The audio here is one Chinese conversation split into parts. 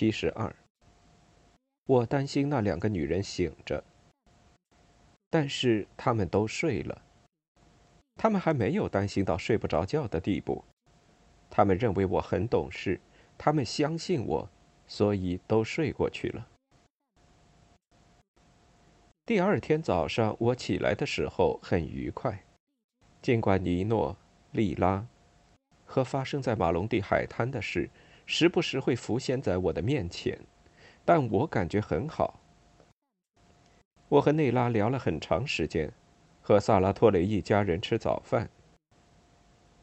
七十二。我担心那两个女人醒着，但是她们都睡了。她们还没有担心到睡不着觉的地步。她们认为我很懂事，她们相信我，所以都睡过去了。第二天早上我起来的时候很愉快，尽管尼诺、莉拉和发生在马龙蒂海滩的事。时不时会浮现在我的面前，但我感觉很好。我和内拉聊了很长时间，和萨拉托雷一家人吃早饭。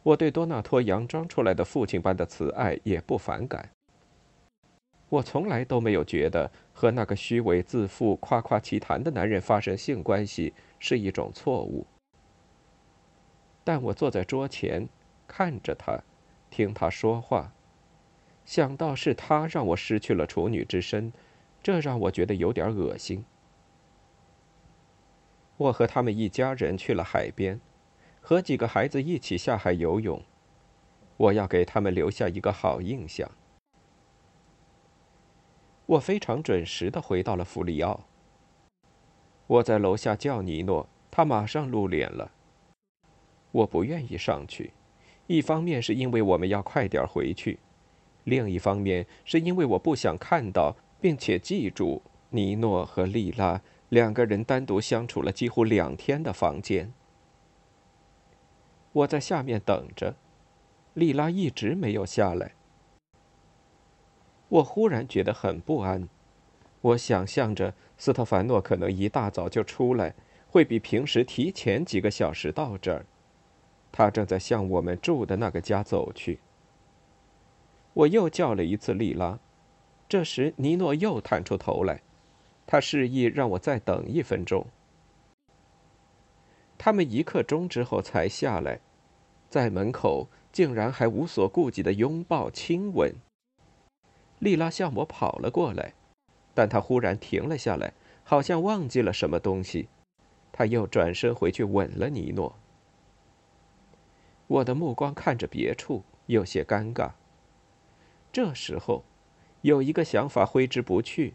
我对多纳托佯装出来的父亲般的慈爱也不反感。我从来都没有觉得和那个虚伪自负、夸夸其谈的男人发生性关系是一种错误。但我坐在桌前，看着他，听他说话。想到是他让我失去了处女之身，这让我觉得有点恶心。我和他们一家人去了海边，和几个孩子一起下海游泳。我要给他们留下一个好印象。我非常准时的回到了弗里奥。我在楼下叫尼诺，他马上露脸了。我不愿意上去，一方面是因为我们要快点回去。另一方面，是因为我不想看到并且记住尼诺和莉拉两个人单独相处了几乎两天的房间。我在下面等着，莉拉一直没有下来。我忽然觉得很不安。我想象着斯特凡诺可能一大早就出来，会比平时提前几个小时到这儿。他正在向我们住的那个家走去。我又叫了一次莉拉，这时尼诺又探出头来，他示意让我再等一分钟。他们一刻钟之后才下来，在门口竟然还无所顾忌的拥抱亲吻。莉拉向我跑了过来，但她忽然停了下来，好像忘记了什么东西，她又转身回去吻了尼诺。我的目光看着别处，有些尴尬。这时候，有一个想法挥之不去，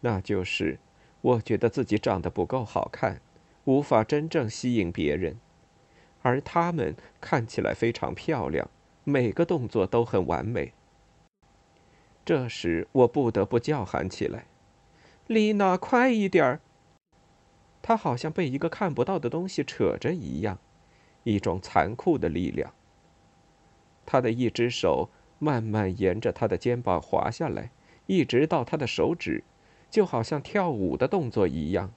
那就是，我觉得自己长得不够好看，无法真正吸引别人，而他们看起来非常漂亮，每个动作都很完美。这时，我不得不叫喊起来：“丽娜，快一点儿！”她好像被一个看不到的东西扯着一样，一种残酷的力量。她的一只手。慢慢沿着他的肩膀滑下来，一直到他的手指，就好像跳舞的动作一样。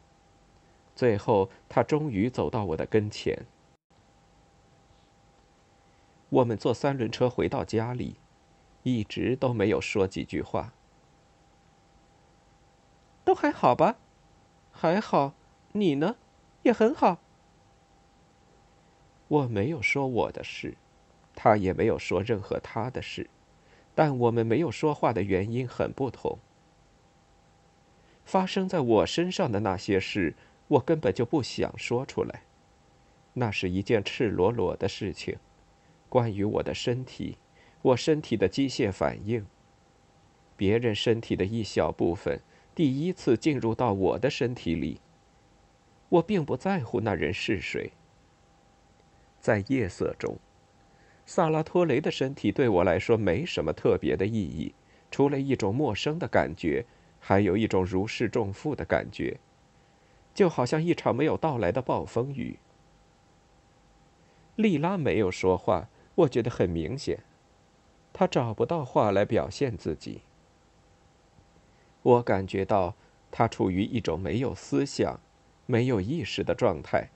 最后，他终于走到我的跟前。我们坐三轮车回到家里，一直都没有说几句话。都还好吧？还好，你呢？也很好。我没有说我的事。他也没有说任何他的事，但我们没有说话的原因很不同。发生在我身上的那些事，我根本就不想说出来。那是一件赤裸裸的事情，关于我的身体，我身体的机械反应。别人身体的一小部分，第一次进入到我的身体里。我并不在乎那人是谁。在夜色中。萨拉托雷的身体对我来说没什么特别的意义，除了一种陌生的感觉，还有一种如释重负的感觉，就好像一场没有到来的暴风雨。莉拉没有说话，我觉得很明显，她找不到话来表现自己。我感觉到她处于一种没有思想、没有意识的状态。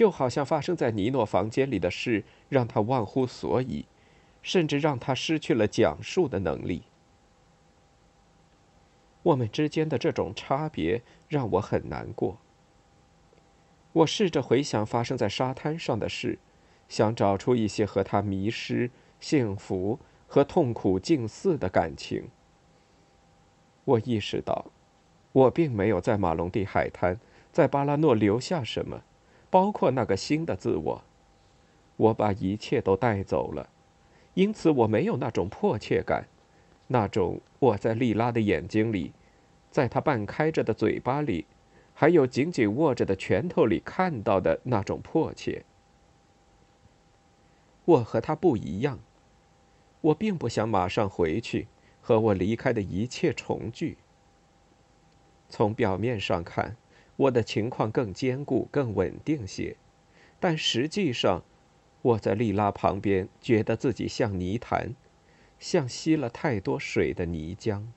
就好像发生在尼诺房间里的事让他忘乎所以，甚至让他失去了讲述的能力。我们之间的这种差别让我很难过。我试着回想发生在沙滩上的事，想找出一些和他迷失、幸福和痛苦近似的感情。我意识到，我并没有在马龙蒂海滩、在巴拉诺留下什么，包括那个新的自我。我把一切都带走了，因此我没有那种迫切感，那种我在莉拉的眼睛里，在她半开着的嘴巴里，还有紧紧握着的拳头里看到的那种迫切。我和他不一样，我并不想马上回去和我离开的一切重聚。从表面上看，我的情况更坚固、更稳定些，但实际上。我在莉拉旁边，觉得自己像泥潭，像吸了太多水的泥浆。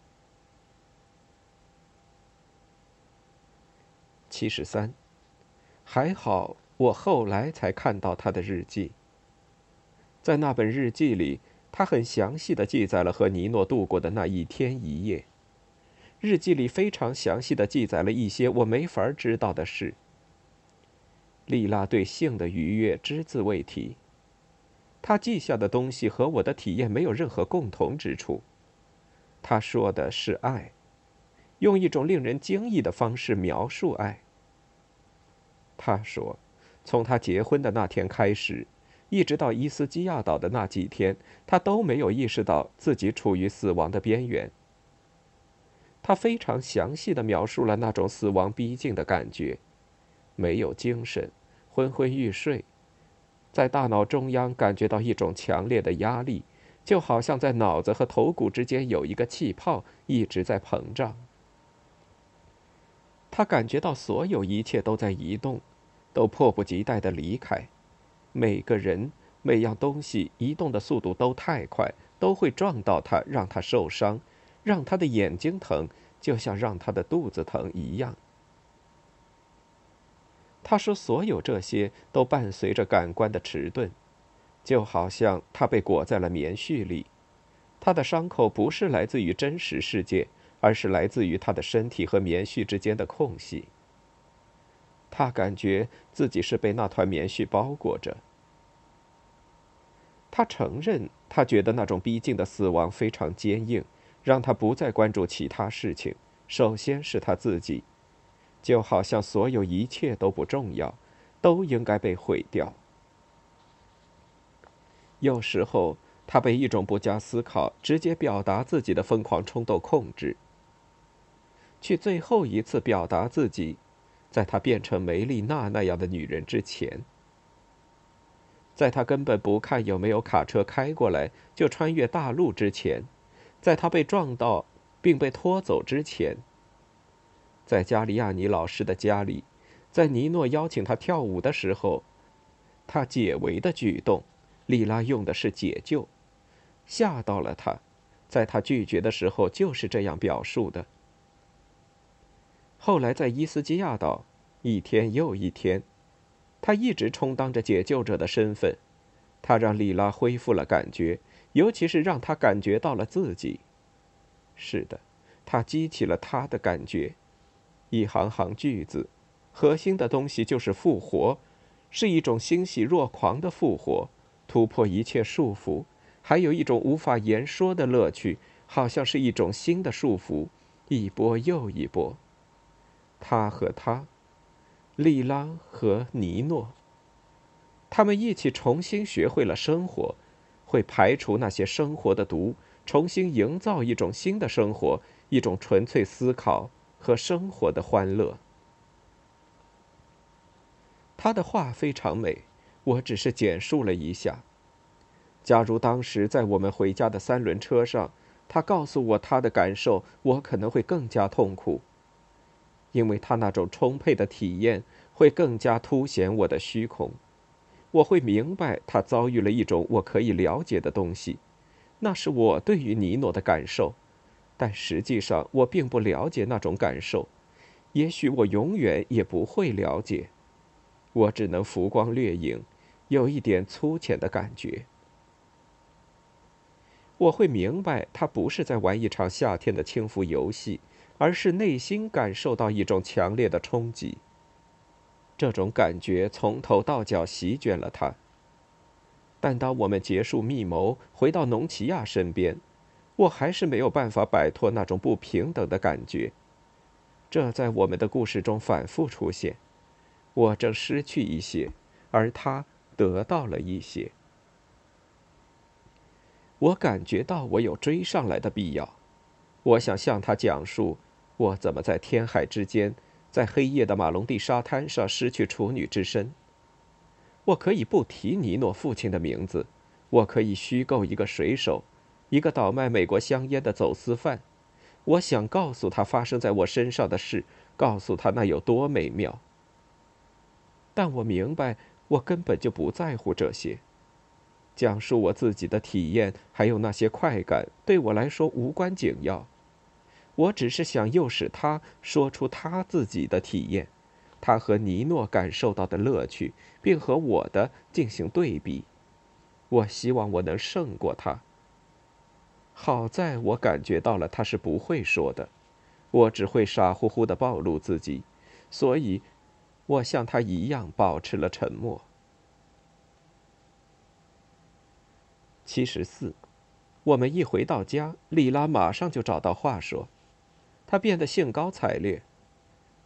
七十三，还好，我后来才看到他的日记。在那本日记里，他很详细的记载了和尼诺度过的那一天一夜。日记里非常详细的记载了一些我没法知道的事。莉拉对性的愉悦只字未提。她记下的东西和我的体验没有任何共同之处。他说的是爱，用一种令人惊异的方式描述爱。他说，从他结婚的那天开始，一直到伊斯基亚岛的那几天，他都没有意识到自己处于死亡的边缘。他非常详细的描述了那种死亡逼近的感觉，没有精神，昏昏欲睡。在大脑中央感觉到一种强烈的压力，就好像在脑子和头骨之间有一个气泡一直在膨胀。他感觉到所有一切都在移动，都迫不及待的离开。每个人、每样东西移动的速度都太快，都会撞到他，让他受伤，让他的眼睛疼，就像让他的肚子疼一样。他说：“所有这些都伴随着感官的迟钝，就好像他被裹在了棉絮里。他的伤口不是来自于真实世界，而是来自于他的身体和棉絮之间的空隙。他感觉自己是被那团棉絮包裹着。他承认，他觉得那种逼近的死亡非常坚硬，让他不再关注其他事情。首先是他自己。”就好像所有一切都不重要，都应该被毁掉。有时候，他被一种不加思考、直接表达自己的疯狂冲动控制，去最后一次表达自己，在他变成梅丽娜那样的女人之前，在他根本不看有没有卡车开过来就穿越大陆之前，在他被撞到并被拖走之前。在加利亚尼老师的家里，在尼诺邀请他跳舞的时候，他解围的举动，莉拉用的是解救，吓到了他，在他拒绝的时候就是这样表述的。后来在伊斯基亚岛，一天又一天，他一直充当着解救者的身份，他让莉拉恢复了感觉，尤其是让他感觉到了自己。是的，他激起了他的感觉。一行行句子，核心的东西就是复活，是一种欣喜若狂的复活，突破一切束缚，还有一种无法言说的乐趣，好像是一种新的束缚，一波又一波。他和他，利拉和尼诺，他们一起重新学会了生活，会排除那些生活的毒，重新营造一种新的生活，一种纯粹思考。和生活的欢乐。他的话非常美，我只是简述了一下。假如当时在我们回家的三轮车上，他告诉我他的感受，我可能会更加痛苦，因为他那种充沛的体验会更加凸显我的虚空。我会明白他遭遇了一种我可以了解的东西，那是我对于尼诺的感受。但实际上，我并不了解那种感受，也许我永远也不会了解。我只能浮光掠影，有一点粗浅的感觉。我会明白他不是在玩一场夏天的轻浮游戏，而是内心感受到一种强烈的冲击。这种感觉从头到脚席卷了他。但当我们结束密谋，回到农奇亚身边，我还是没有办法摆脱那种不平等的感觉。这在我们的故事中反复出现。我正失去一些，而他得到了一些。我感觉到我有追上来的必要。我想向他讲述我怎么在天海之间，在黑夜的马龙地沙滩上失去处女之身。我可以不提尼诺父亲的名字，我可以虚构一个水手，一个倒卖美国香烟的走私犯。我想告诉他发生在我身上的事，告诉他那有多美妙。但我明白，我根本就不在乎这些。讲述我自己的体验，还有那些快感，对我来说无关紧要。我只是想诱使他说出他自己的体验。他和尼诺感受到的乐趣，并和我的进行对比。我希望我能胜过他。好在我感觉到了他是不会说的，我只会傻乎乎的暴露自己，所以，我像他一样保持了沉默。七十四，我们一回到家，莉拉马上就找到话说，他变得兴高采烈。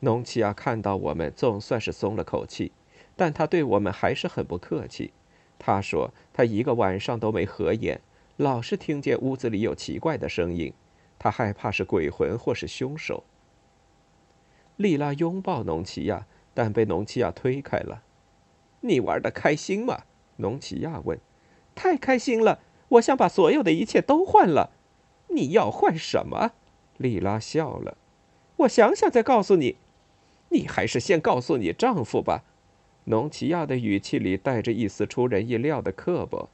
农奇亚看到我们，总算是松了口气，但他对我们还是很不客气。他说他一个晚上都没合眼，老是听见屋子里有奇怪的声音，他害怕是鬼魂或是凶手。莉拉拥抱农奇亚，但被农奇亚推开了。“你玩的开心吗？”农奇亚问。“太开心了，我想把所有的一切都换了。”“你要换什么？”莉拉笑了。“我想想再告诉你。”你还是先告诉你丈夫吧。农奇亚的语气里带着一丝出人意料的刻薄。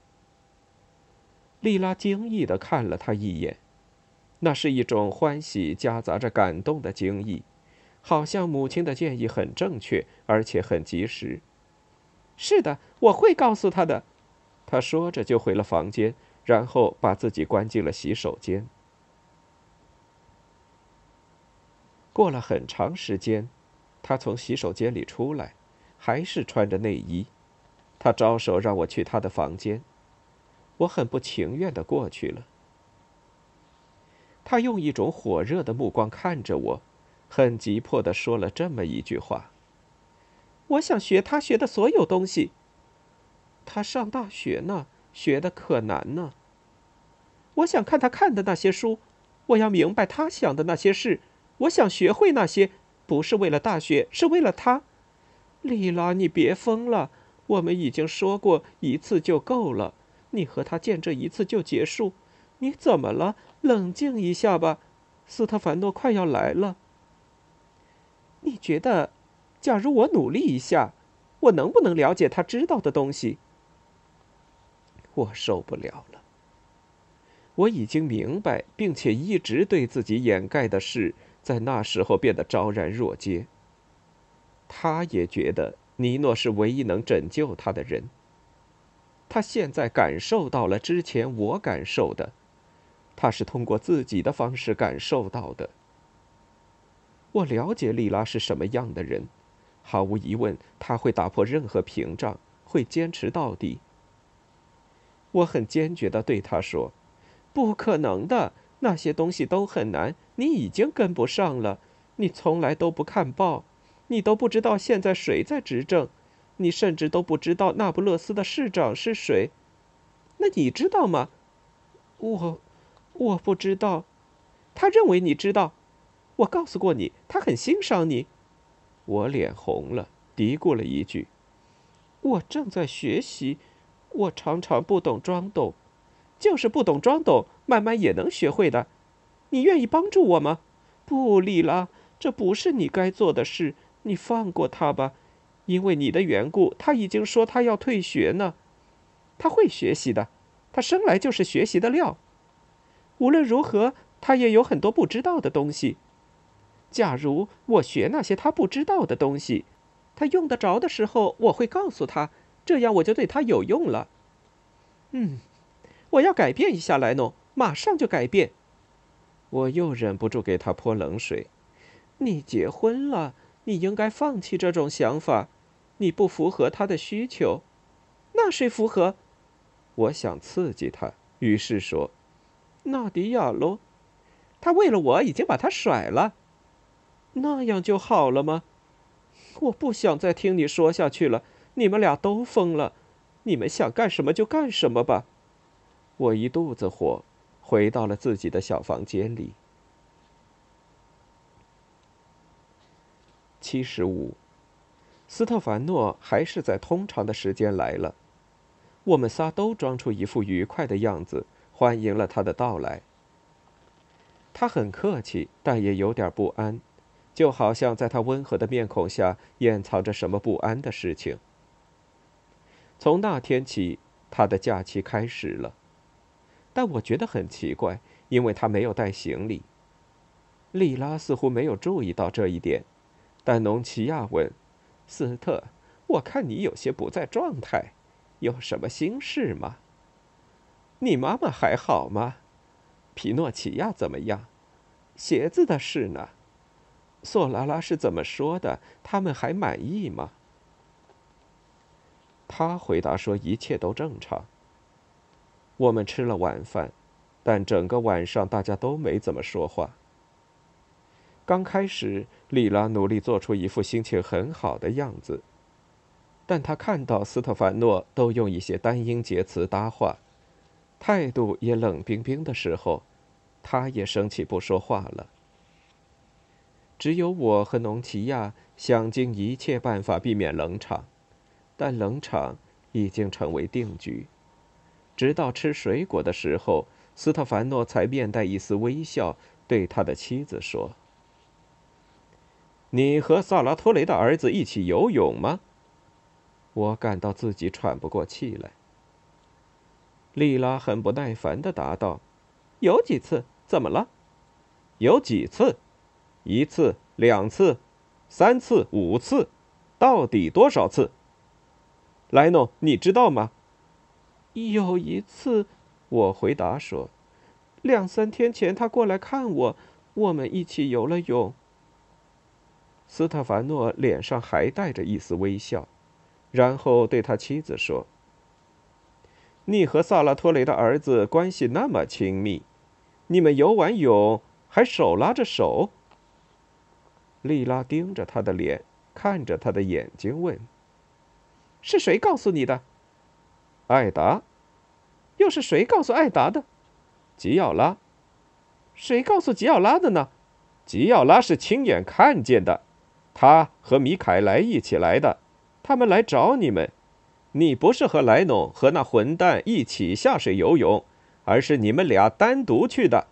莉拉惊异的看了他一眼，那是一种欢喜夹杂着感动的惊异，好像母亲的建议很正确，而且很及时。是的，我会告诉他的。他说着就回了房间，然后把自己关进了洗手间。过了很长时间。他从洗手间里出来，还是穿着内衣。他招手让我去他的房间，我很不情愿的过去了。他用一种火热的目光看着我，很急迫的说了这么一句话：“我想学他学的所有东西。他上大学呢，学的可难呢。我想看他看的那些书，我要明白他想的那些事，我想学会那些。”不是为了大学，是为了他。莉拉，你别疯了。我们已经说过一次就够了，你和他见这一次就结束。你怎么了？冷静一下吧。斯特凡诺快要来了。你觉得，假如我努力一下，我能不能了解他知道的东西？我受不了了。我已经明白，并且一直对自己掩盖的事。在那时候变得昭然若揭。他也觉得尼诺是唯一能拯救他的人。他现在感受到了之前我感受的，他是通过自己的方式感受到的。我了解莉拉是什么样的人，毫无疑问，他会打破任何屏障，会坚持到底。我很坚决地对他说：“不可能的。”那些东西都很难，你已经跟不上了。你从来都不看报，你都不知道现在谁在执政，你甚至都不知道那不勒斯的市长是谁。那你知道吗？我，我不知道。他认为你知道。我告诉过你，他很欣赏你。我脸红了，嘀咕了一句：“我正在学习，我常常不懂装懂。”就是不懂装懂，慢慢也能学会的。你愿意帮助我吗？不，莉拉，这不是你该做的事。你放过他吧，因为你的缘故，他已经说他要退学呢。他会学习的，他生来就是学习的料。无论如何，他也有很多不知道的东西。假如我学那些他不知道的东西，他用得着的时候，我会告诉他，这样我就对他有用了。嗯。我要改变一下莱农，马上就改变。我又忍不住给他泼冷水：“你结婚了，你应该放弃这种想法。你不符合他的需求，那谁符合？”我想刺激他，于是说：“纳迪亚喽，他为了我已经把他甩了，那样就好了吗？我不想再听你说下去了。你们俩都疯了，你们想干什么就干什么吧。”我一肚子火。回到了自己的小房间里。七十五，斯特凡诺还是在通常的时间来了。我们仨都装出一副愉快的样子，欢迎了他的到来。他很客气，但也有点不安，就好像在他温和的面孔下掩藏着什么不安的事情。从那天起，他的假期开始了。但我觉得很奇怪，因为他没有带行李。莉拉似乎没有注意到这一点，但农奇亚问：“斯特，我看你有些不在状态，有什么心事吗？你妈妈还好吗？皮诺奇亚怎么样？鞋子的事呢？索拉拉是怎么说的？他们还满意吗？”他回答说：“一切都正常。”我们吃了晚饭，但整个晚上大家都没怎么说话。刚开始，莉拉努力做出一副心情很好的样子，但她看到斯特凡诺都用一些单音节词搭话，态度也冷冰冰的时候，她也生气不说话了。只有我和农奇亚想尽一切办法避免冷场，但冷场已经成为定局。直到吃水果的时候，斯特凡诺才面带一丝微笑，对他的妻子说：“你和萨拉托雷的儿子一起游泳吗？”我感到自己喘不过气来。莉拉很不耐烦的答道：“有几次？怎么了？有几次？一次、两次、三次、五次，到底多少次？莱诺，你知道吗？”有一次，我回答说：“两三天前他过来看我，我们一起游了泳。”斯特凡诺脸上还带着一丝微笑，然后对他妻子说：“你和萨拉托雷的儿子关系那么亲密，你们游完泳还手拉着手？”莉拉盯着他的脸，看着他的眼睛问：“是谁告诉你的？”艾达，又是谁告诉艾达的？吉奥拉，谁告诉吉奥拉的呢？吉奥拉是亲眼看见的，他和米凯莱一起来的，他们来找你们。你不是和莱农和那混蛋一起下水游泳，而是你们俩单独去的。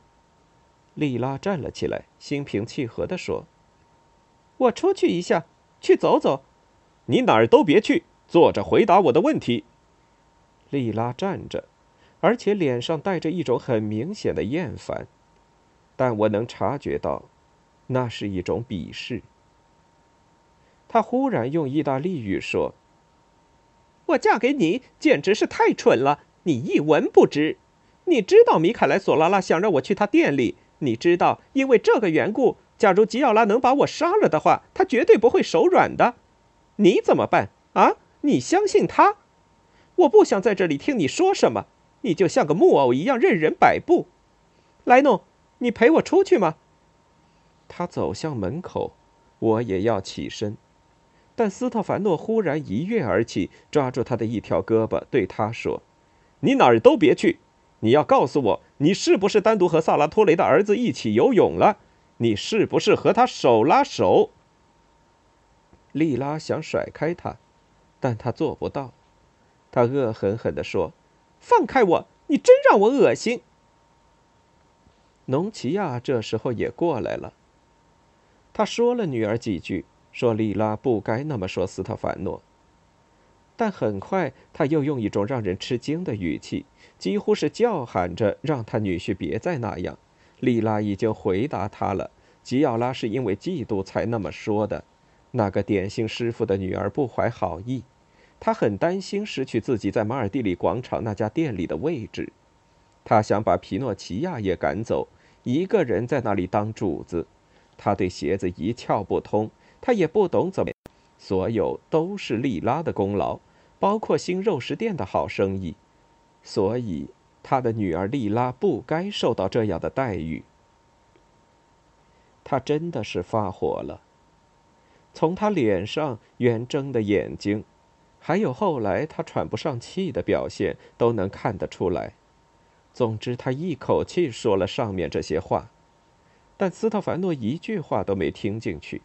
莉拉站了起来，心平气和地说：“我出去一下，去走走。你哪儿都别去，坐着回答我的问题。”莉拉站着，而且脸上带着一种很明显的厌烦，但我能察觉到，那是一种鄙视。她忽然用意大利语说：“我嫁给你简直是太蠢了，你一文不值。你知道米凯莱·索拉拉想让我去他店里，你知道，因为这个缘故，假如吉奥拉能把我杀了的话，他绝对不会手软的。你怎么办啊？你相信他？”我不想在这里听你说什么，你就像个木偶一样任人摆布。莱诺，你陪我出去吗？他走向门口，我也要起身，但斯特凡诺忽然一跃而起，抓住他的一条胳膊，对他说：“你哪儿都别去！你要告诉我，你是不是单独和萨拉托雷的儿子一起游泳了？你是不是和他手拉手？”莉拉想甩开他，但他做不到。他恶狠狠地说：“放开我！你真让我恶心。”农奇亚这时候也过来了。他说了女儿几句，说莉拉不该那么说斯特凡诺。但很快他又用一种让人吃惊的语气，几乎是叫喊着让他女婿别再那样。莉拉已经回答他了，吉奥拉是因为嫉妒才那么说的。那个点心师傅的女儿不怀好意。他很担心失去自己在马尔蒂里广场那家店里的位置，他想把皮诺奇亚也赶走，一个人在那里当主子。他对鞋子一窍不通，他也不懂怎么，所有都是莉拉的功劳，包括新肉食店的好生意。所以，他的女儿莉拉不该受到这样的待遇。他真的是发火了，从他脸上圆睁的眼睛。还有后来他喘不上气的表现，都能看得出来。总之，他一口气说了上面这些话，但斯特凡诺一句话都没听进去。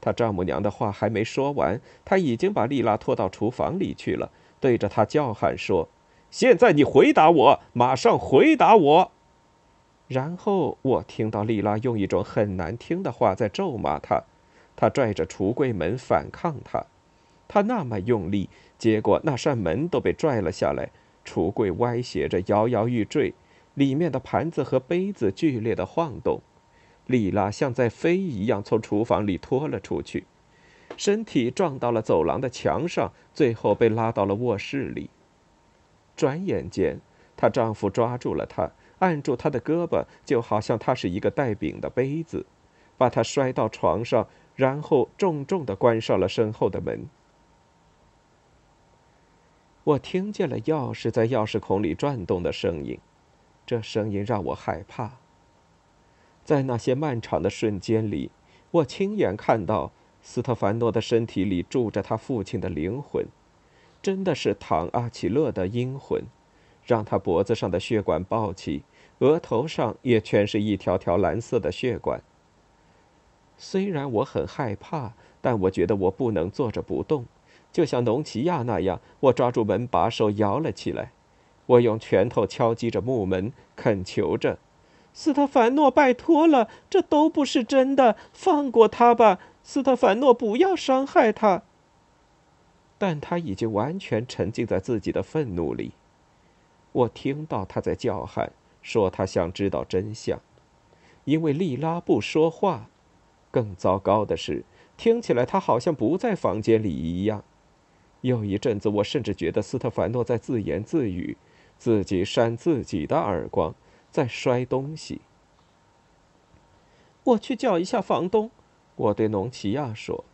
他丈母娘的话还没说完，他已经把丽拉拖到厨房里去了，对着他叫喊说：“现在你回答我，马上回答我！”然后我听到丽拉用一种很难听的话在咒骂他，他拽着橱柜门反抗他。他那么用力，结果那扇门都被拽了下来，橱柜歪斜着摇摇欲坠，里面的盘子和杯子剧烈的晃动。莉拉像在飞一样从厨房里拖了出去，身体撞到了走廊的墙上，最后被拉到了卧室里。转眼间，她丈夫抓住了她，按住她的胳膊，就好像她是一个带柄的杯子，把她摔到床上，然后重重地关上了身后的门。我听见了钥匙在钥匙孔里转动的声音，这声音让我害怕。在那些漫长的瞬间里，我亲眼看到斯特凡诺的身体里住着他父亲的灵魂，真的是唐阿奇勒的阴魂，让他脖子上的血管暴起，额头上也全是一条条蓝色的血管。虽然我很害怕，但我觉得我不能坐着不动。就像农奇亚那样，我抓住门把手摇了起来。我用拳头敲击着木门，恳求着：“斯特凡诺，拜托了，这都不是真的，放过他吧，斯特凡诺，不要伤害他。”但他已经完全沉浸在自己的愤怒里。我听到他在叫喊，说他想知道真相，因为莉拉不说话。更糟糕的是，听起来他好像不在房间里一样。有一阵子，我甚至觉得斯特凡诺在自言自语，自己扇自己的耳光，在摔东西。我去叫一下房东，我对农奇亚说。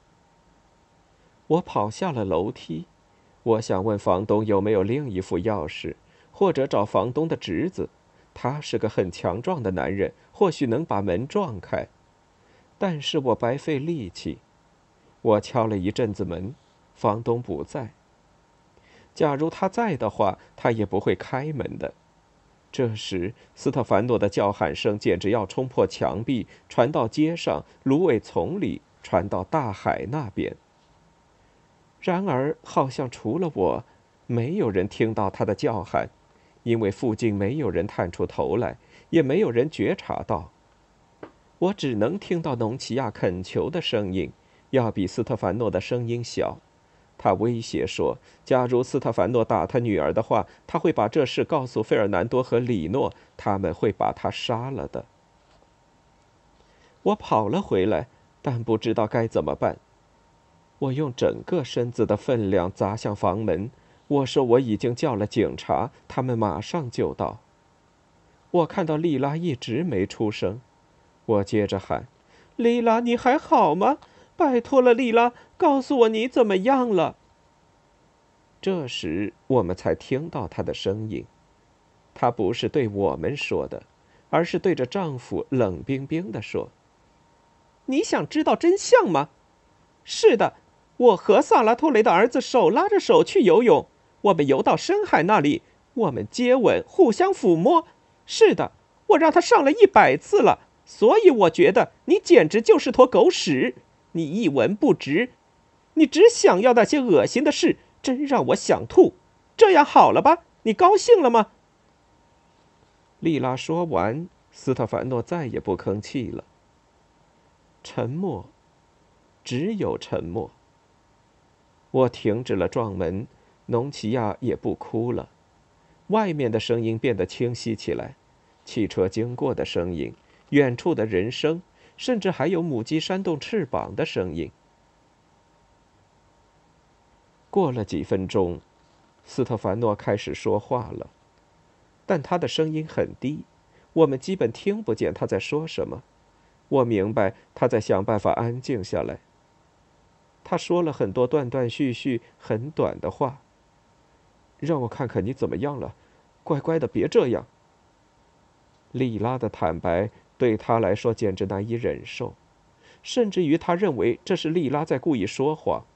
我跑下了楼梯，我想问房东有没有另一副钥匙，或者找房东的侄子，他是个很强壮的男人，或许能把门撞开。但是我白费力气，我敲了一阵子门。房东不在。假如他在的话，他也不会开门的。这时，斯特凡诺的叫喊声简直要冲破墙壁，传到街上、芦苇丛里，传到大海那边。然而，好像除了我，没有人听到他的叫喊，因为附近没有人探出头来，也没有人觉察到。我只能听到农奇亚恳求的声音，要比斯特凡诺的声音小。他威胁说：“假如斯特凡诺打他女儿的话，他会把这事告诉费尔南多和里诺，他们会把他杀了的。”我跑了回来，但不知道该怎么办。我用整个身子的分量砸向房门。我说：“我已经叫了警察，他们马上就到。”我看到莉拉一直没出声，我接着喊：“莉拉，你还好吗？”拜托了，莉拉，告诉我你怎么样了。这时我们才听到她的声音，她不是对我们说的，而是对着丈夫冷冰冰的说：“你想知道真相吗？是的，我和萨拉托雷的儿子手拉着手去游泳，我们游到深海那里，我们接吻，互相抚摸。是的，我让他上了一百次了，所以我觉得你简直就是坨狗屎。”你一文不值，你只想要那些恶心的事，真让我想吐。这样好了吧？你高兴了吗？丽拉说完，斯特凡诺再也不吭气了。沉默，只有沉默。我停止了撞门，农奇亚也不哭了。外面的声音变得清晰起来，汽车经过的声音，远处的人声。甚至还有母鸡扇动翅膀的声音。过了几分钟，斯特凡诺开始说话了。但他的声音很低，我们基本听不见他在说什么。我明白他在想办法安静下来。他说了很多断断续续、很短的话。让我看看你怎么样了，乖乖的，别这样。莉拉的坦白对他来说简直难以忍受，甚至于他认为这是莉拉在故意说谎。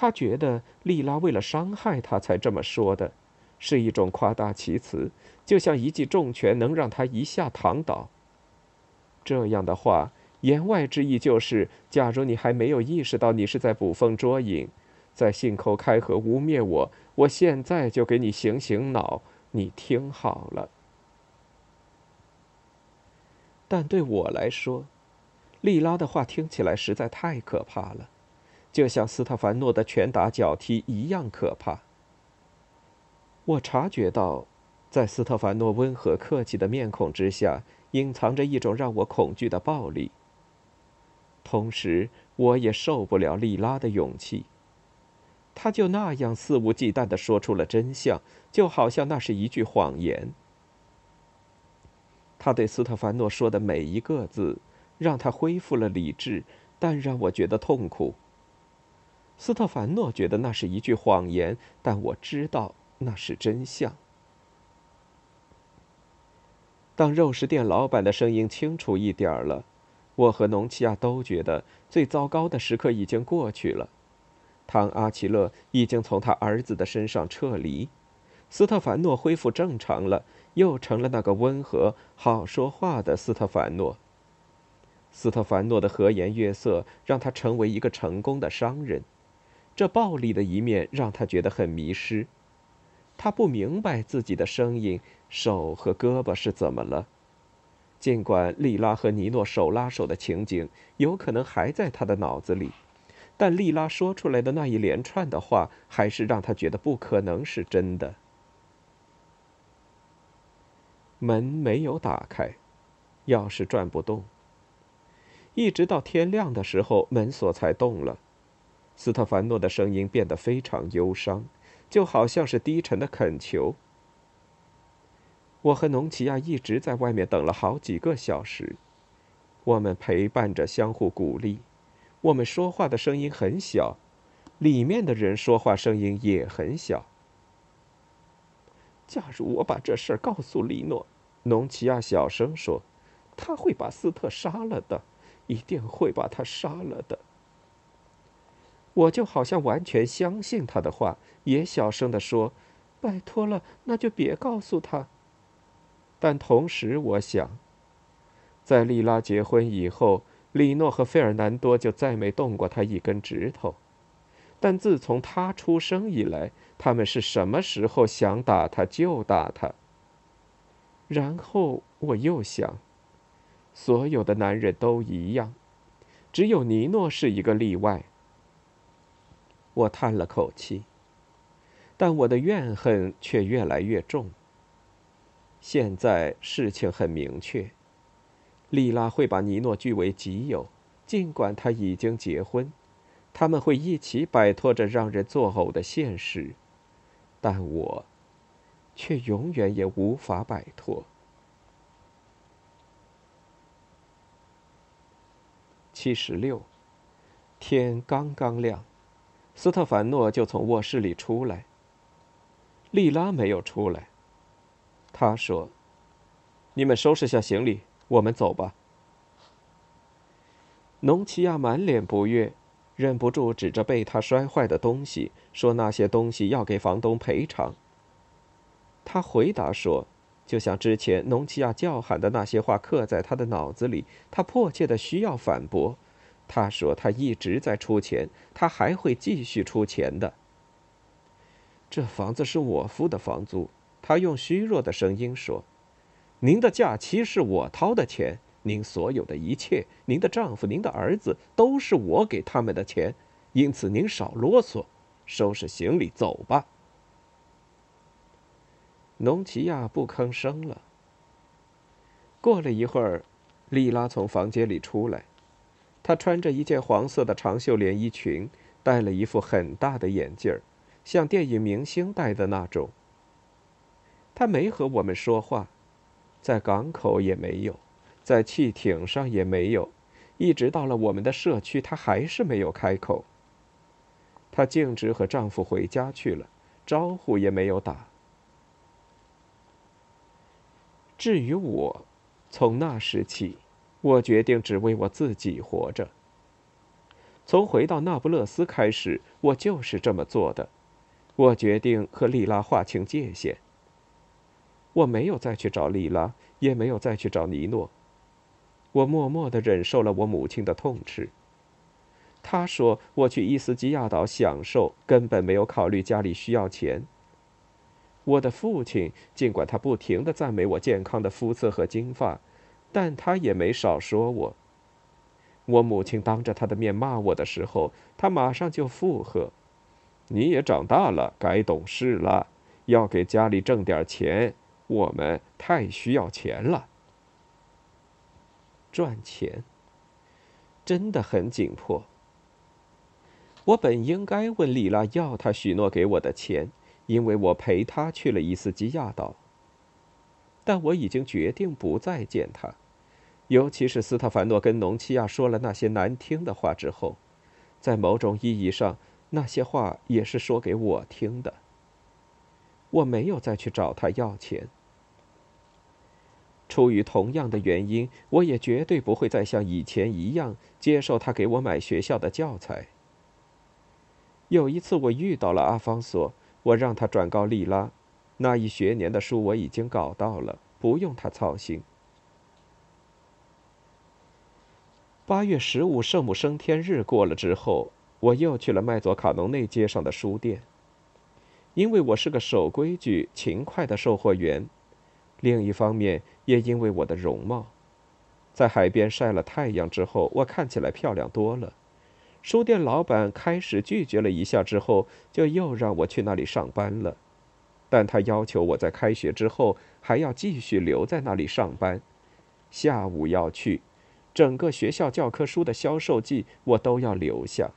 他觉得莉拉为了伤害他才这么说的，是一种夸大其词，就像一记重拳能让他一下躺倒。这样的话，言外之意就是：假如你还没有意识到你是在捕风捉影，在信口开河污蔑我，我现在就给你醒醒脑。你听好了。但对我来说，莉拉的话听起来实在太可怕了，就像斯特凡诺的拳打脚踢一样可怕。我察觉到，在斯特凡诺温和客气的面孔之下，隐藏着一种让我恐惧的暴力。同时，我也受不了莉拉的勇气。他就那样肆无忌惮地说出了真相，就好像那是一句谎言。他对斯特凡诺说的每一个字，让他恢复了理智，但让我觉得痛苦。斯特凡诺觉得那是一句谎言，但我知道那是真相。当肉食店老板的声音清楚一点儿了，我和农奇亚都觉得最糟糕的时刻已经过去了。唐阿奇勒已经从他儿子的身上撤离，斯特凡诺恢复正常了。又成了那个温和、好说话的斯特凡诺。斯特凡诺的和颜悦色让他成为一个成功的商人，这暴力的一面让他觉得很迷失。他不明白自己的声音、手和胳膊是怎么了。尽管莉拉和尼诺手拉手的情景有可能还在他的脑子里，但莉拉说出来的那一连串的话还是让他觉得不可能是真的。门没有打开，钥匙转不动。一直到天亮的时候，门锁才动了。斯特凡诺的声音变得非常忧伤，就好像是低沉的恳求。我和农奇亚一直在外面等了好几个小时，我们陪伴着，相互鼓励。我们说话的声音很小，里面的人说话声音也很小。假如我把这事儿告诉利诺，农奇亚小声说：“他会把斯特杀了的，一定会把他杀了的。”我就好像完全相信他的话，也小声的说：“拜托了，那就别告诉他。”但同时，我想，在莉拉结婚以后，里诺和费尔南多就再没动过他一根指头。但自从他出生以来，他们是什么时候想打他就打他。然后我又想，所有的男人都一样，只有尼诺是一个例外。我叹了口气，但我的怨恨却越来越重。现在事情很明确，莉拉会把尼诺据为己有，尽管他已经结婚。他们会一起摆脱这让人作呕的现实，但我却永远也无法摆脱。七十六，天刚刚亮，斯特凡诺就从卧室里出来。莉拉没有出来。他说：“你们收拾下行李，我们走吧。”农奇亚满脸不悦。忍不住指着被他摔坏的东西，说：“那些东西要给房东赔偿。”他回答说：“就像之前农奇亚叫喊的那些话刻在他的脑子里，他迫切的需要反驳。”他说：“他一直在出钱，他还会继续出钱的。”这房子是我付的房租，他用虚弱的声音说：“您的假期是我掏的钱。”您所有的一切，您的丈夫、您的儿子，都是我给他们的钱，因此您少啰嗦，收拾行李走吧。农奇亚不吭声了。过了一会儿，莉拉从房间里出来，她穿着一件黄色的长袖连衣裙，戴了一副很大的眼镜儿，像电影明星戴的那种。他没和我们说话，在港口也没有，在汽艇上也没有，一直到了我们的社区，他还是没有开口。她径直和丈夫回家去了，招呼也没有打。至于我，从那时起，我决定只为我自己活着。从回到那不勒斯开始，我就是这么做的。我决定和莉拉划清界限。我没有再去找莉拉，也没有再去找尼诺。我默默的忍受了我母亲的痛斥。他说：“我去伊斯基亚岛享受，根本没有考虑家里需要钱。”我的父亲尽管他不停的赞美我健康的肤色和金发，但他也没少说我。我母亲当着他的面骂我的时候，他马上就附和：“你也长大了，该懂事了，要给家里挣点钱。我们太需要钱了，赚钱真的很紧迫。”我本应该问莉拉要他许诺给我的钱，因为我陪他去了伊斯基亚岛。但我已经决定不再见他，尤其是斯特凡诺跟农奇亚说了那些难听的话之后，在某种意义上，那些话也是说给我听的。我没有再去找他要钱。出于同样的原因，我也绝对不会再像以前一样接受他给我买学校的教材。有一次，我遇到了阿方索，我让他转告莉拉，那一学年的书我已经搞到了，不用他操心。八月十五圣母升天日过了之后，我又去了麦佐卡农内街上的书店，因为我是个守规矩、勤快的售货员，另一方面也因为我的容貌，在海边晒了太阳之后，我看起来漂亮多了。书店老板开始拒绝了一下之后，就又让我去那里上班了，但他要求我在开学之后还要继续留在那里上班，下午要去，整个学校教科书的销售季我都要留下。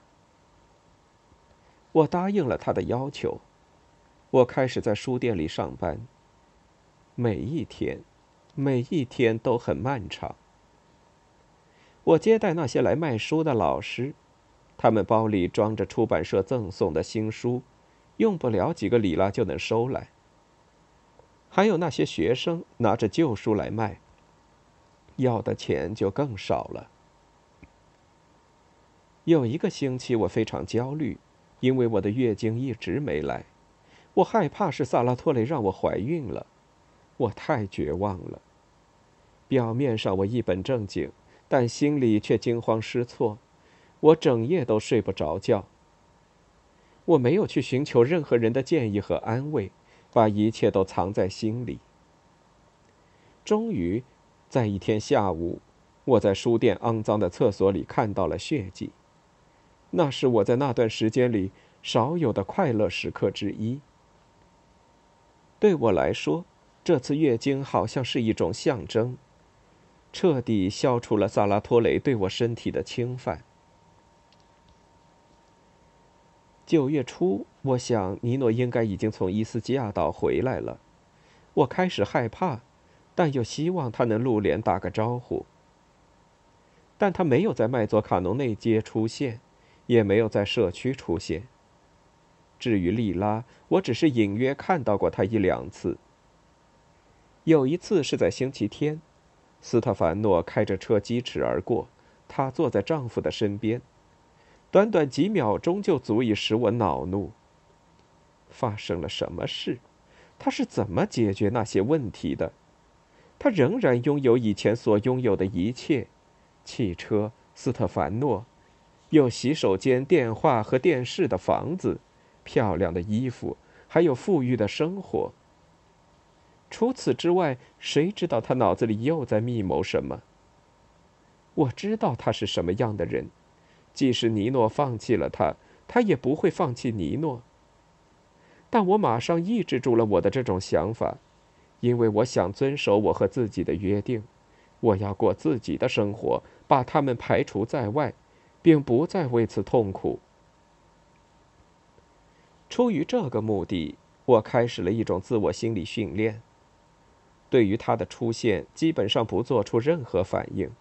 我答应了他的要求，我开始在书店里上班。每一天，每一天都很漫长。我接待那些来卖书的老师。他们包里装着出版社赠送的新书，用不了几个里拉就能收来。还有那些学生拿着旧书来卖，要的钱就更少了。有一个星期我非常焦虑，因为我的月经一直没来，我害怕是萨拉托雷让我怀孕了，我太绝望了。表面上我一本正经，但心里却惊慌失措。我整夜都睡不着觉。我没有去寻求任何人的建议和安慰，把一切都藏在心里。终于，在一天下午，我在书店肮脏的厕所里看到了血迹。那是我在那段时间里少有的快乐时刻之一。对我来说，这次月经好像是一种象征，彻底消除了萨拉托雷对我身体的侵犯。九月初，我想尼诺应该已经从伊斯基亚岛回来了。我开始害怕，但又希望他能露脸打个招呼。但他没有在麦佐卡农内街出现，也没有在社区出现。至于莉拉，我只是隐约看到过她一两次。有一次是在星期天，斯特凡诺开着车疾驰而过，她坐在丈夫的身边。短短几秒钟就足以使我恼怒。发生了什么事？他是怎么解决那些问题的？他仍然拥有以前所拥有的一切：汽车、斯特凡诺，有洗手间、电话和电视的房子，漂亮的衣服，还有富裕的生活。除此之外，谁知道他脑子里又在密谋什么？我知道他是什么样的人。即使尼诺放弃了他，他也不会放弃尼诺。但我马上抑制住了我的这种想法，因为我想遵守我和自己的约定，我要过自己的生活，把他们排除在外，并不再为此痛苦。出于这个目的，我开始了一种自我心理训练。对于他的出现基本上不做出任何反应。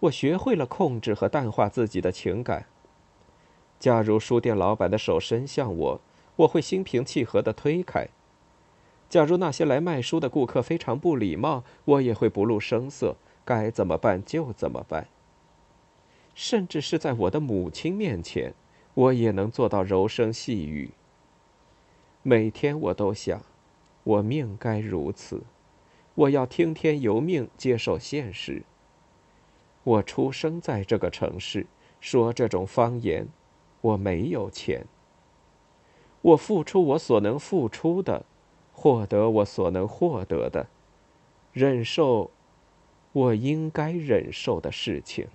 我学会了控制和淡化自己的情感。假如书店老板的手伸向我，我会心平气和地推开；假如那些来卖书的顾客非常不礼貌，我也会不露声色，该怎么办就怎么办。甚至是在我的母亲面前，我也能做到柔声细语。每天我都想，我命该如此，我要听天由命，接受现实。我出生在这个城市，说这种方言。我没有钱。我付出我所能付出的，获得我所能获得的，忍受我应该忍受的事情。